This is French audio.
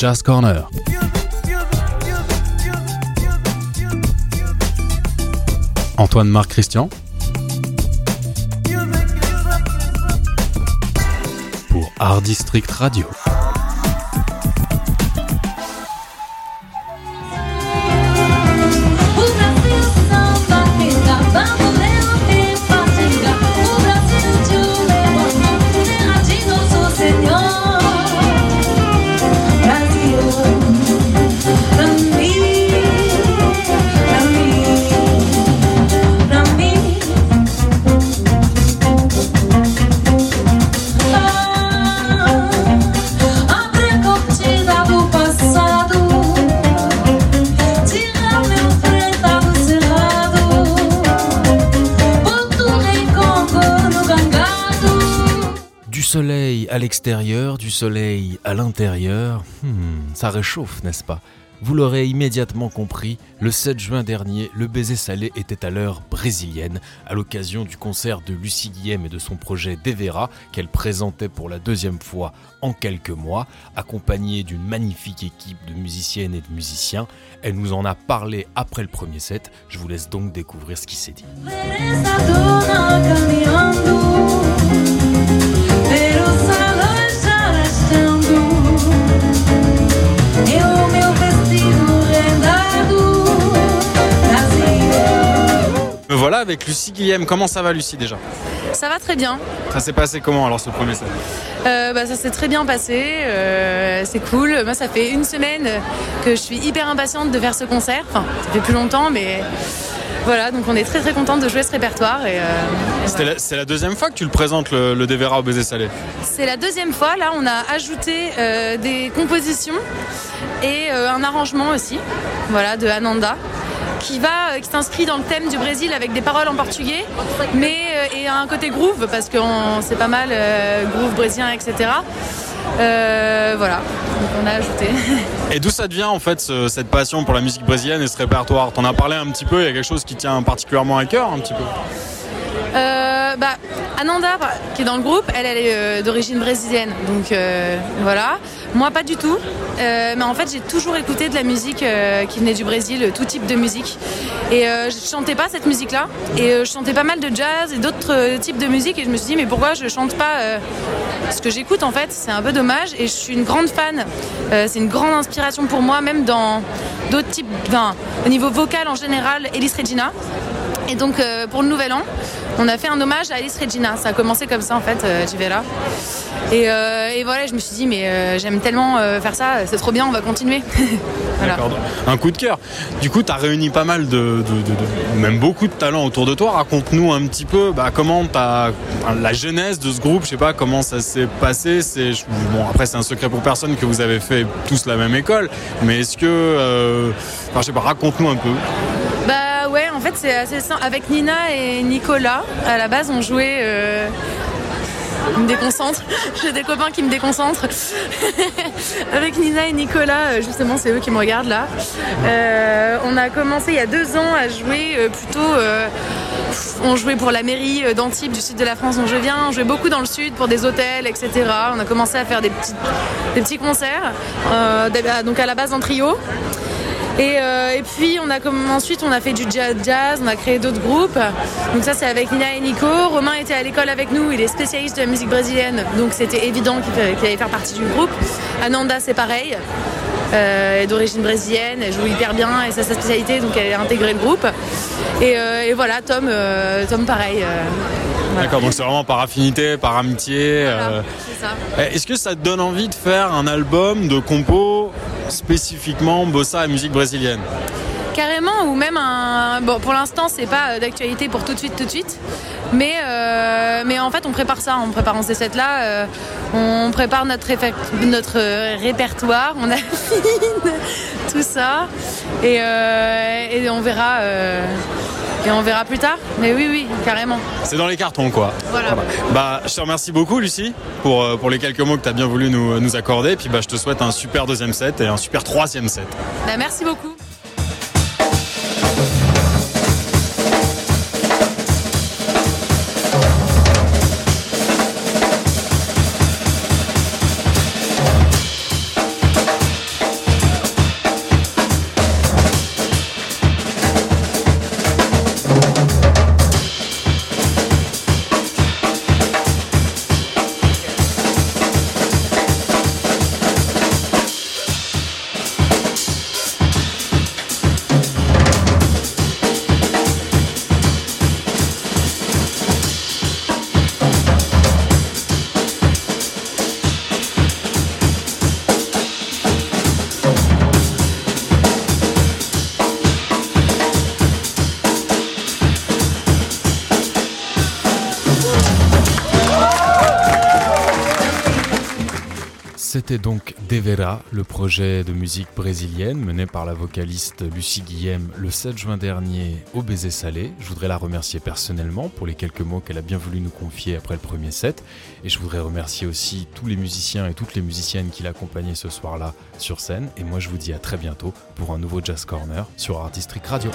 Jazz Corner. Antoine Marc Christian. Pour Art District Radio. À l'extérieur, du soleil à l'intérieur, hmm, ça réchauffe, n'est-ce pas? Vous l'aurez immédiatement compris, le 7 juin dernier, le baiser salé était à l'heure brésilienne, à l'occasion du concert de Lucie Guillem et de son projet Devera, qu'elle présentait pour la deuxième fois en quelques mois, accompagnée d'une magnifique équipe de musiciennes et de musiciens. Elle nous en a parlé après le premier set, je vous laisse donc découvrir ce qui s'est dit. Avec Lucie Guillem. Comment ça va Lucie déjà Ça va très bien. Ça s'est passé comment alors ce premier set euh, bah, Ça s'est très bien passé, euh, c'est cool. Moi ça fait une semaine que je suis hyper impatiente de faire ce concert. Enfin, ça fait plus longtemps mais voilà, donc on est très très contente de jouer ce répertoire. Et, euh, c'est la, deuxième fois que tu le présentes le, le Devera au baiser salé C'est la deuxième fois, là on a ajouté des compositions et un arrangement aussi, voilà, de Ananda qui va, euh, qui s'inscrit dans le thème du Brésil avec des paroles en portugais, mais euh, et un côté groove parce que c'est pas mal euh, groove brésilien, etc. voilà, donc on a ajouté. Et d'où ça devient en fait cette passion pour la musique brésilienne et ce répertoire? T'en as parlé un petit peu, il y a quelque chose qui tient particulièrement à cœur un petit peu? Bah, Ananda, qui est dans le groupe, elle, est d'origine brésilienne. Donc voilà. Moi, pas du tout. Euh, mais en fait, j'ai toujours écouté de la musique euh, qui venait du Brésil, tout type de musique. Et euh, je chantais pas cette musique-là. Et je chantais pas mal de jazz et d'autres types de musique. Et je me suis dit, mais pourquoi je chante pas ce que j'écoute en fait? C'est un peu dommage. Et je suis une grande fan. c'est une grande inspiration pour moi, même dans d'autres types. Au niveau vocal en général, Elis Regina. Et donc, pour le nouvel an, on a fait un hommage à Alice Regina. Ça a commencé comme ça en fait, euh, là. Et, euh, et, voilà, je me suis dit, mais euh, j'aime tellement euh, faire ça, c'est trop bien, on va continuer. Un coup de cœur. Du coup, tu as réuni pas mal de, même beaucoup de talents autour de toi. Raconte-nous un petit peu bah, comment as, la genèse de ce groupe, je sais pas comment ça s'est passé. Bon, après, c'est un secret pour personne que vous avez fait tous la même école, mais est-ce que. Enfin, je sais pas, raconte-nous un peu. En fait, c'est assez simple. Avec Nina et Nicolas, à la base, on jouait. Euh... me déconcentre. J'ai des copains qui me déconcentrent. Avec Nina et Nicolas, euh, justement, c'est eux qui me regardent là. Euh, on a commencé il y a deux ans à jouer plutôt. on jouait pour la mairie d'Antibes, du sud de la France dont je viens. On jouait beaucoup dans le sud pour des hôtels, etc. On a commencé à faire des petits, des petits concerts. donc à la base en trio. Euh, et, puis on a comme ensuite on a fait du jazz, on a créé d'autres groupes. Donc ça c'est avec Nina et Nico. Romain était à l'école avec nous, il est spécialiste de la musique brésilienne, donc c'était évident qu'il allait faire partie du groupe. Ananda c'est pareil. Euh, d'origine brésilienne, elle joue hyper bien et c'est sa spécialité, donc elle a intégré le groupe. Et, euh, voilà, Tom, Tom pareil. D'accord, donc c'est vraiment par affinité, par amitié. Eh, est-ce que ça te donne envie de faire un album de compos spécifiquement bossa et musique brésilienne? Carrément, ou même un. Bon, pour l'instant, c'est pas euh, d'actualité pour tout de suite, tout de suite. Mais, euh, mais en fait, on prépare ça. En préparant ces sets-là, euh, on prépare notre, notre répertoire, on affine tout ça. Et, et on verra. Et on verra plus tard. Mais oui, oui, carrément. C'est dans les cartons, quoi. Voilà. Bah, je te remercie beaucoup, Lucie, pour, euh, pour les quelques mots que tu as bien voulu nous, nous accorder. Et puis, bah, je te souhaite un super deuxième set et un super troisième set. Bah, merci beaucoup. C'était donc Devera, le projet de musique brésilienne mené par la vocaliste Lucie Guillem le 7 juin dernier au Baiser Salé. Je voudrais la remercier personnellement pour les quelques mots qu'elle a bien voulu nous confier après le premier set. Et je voudrais remercier aussi tous les musiciens et toutes les musiciennes qui l'accompagnaient ce soir-là sur scène. Et moi, je vous dis à très bientôt pour un nouveau Jazz Corner sur Artistic Radio.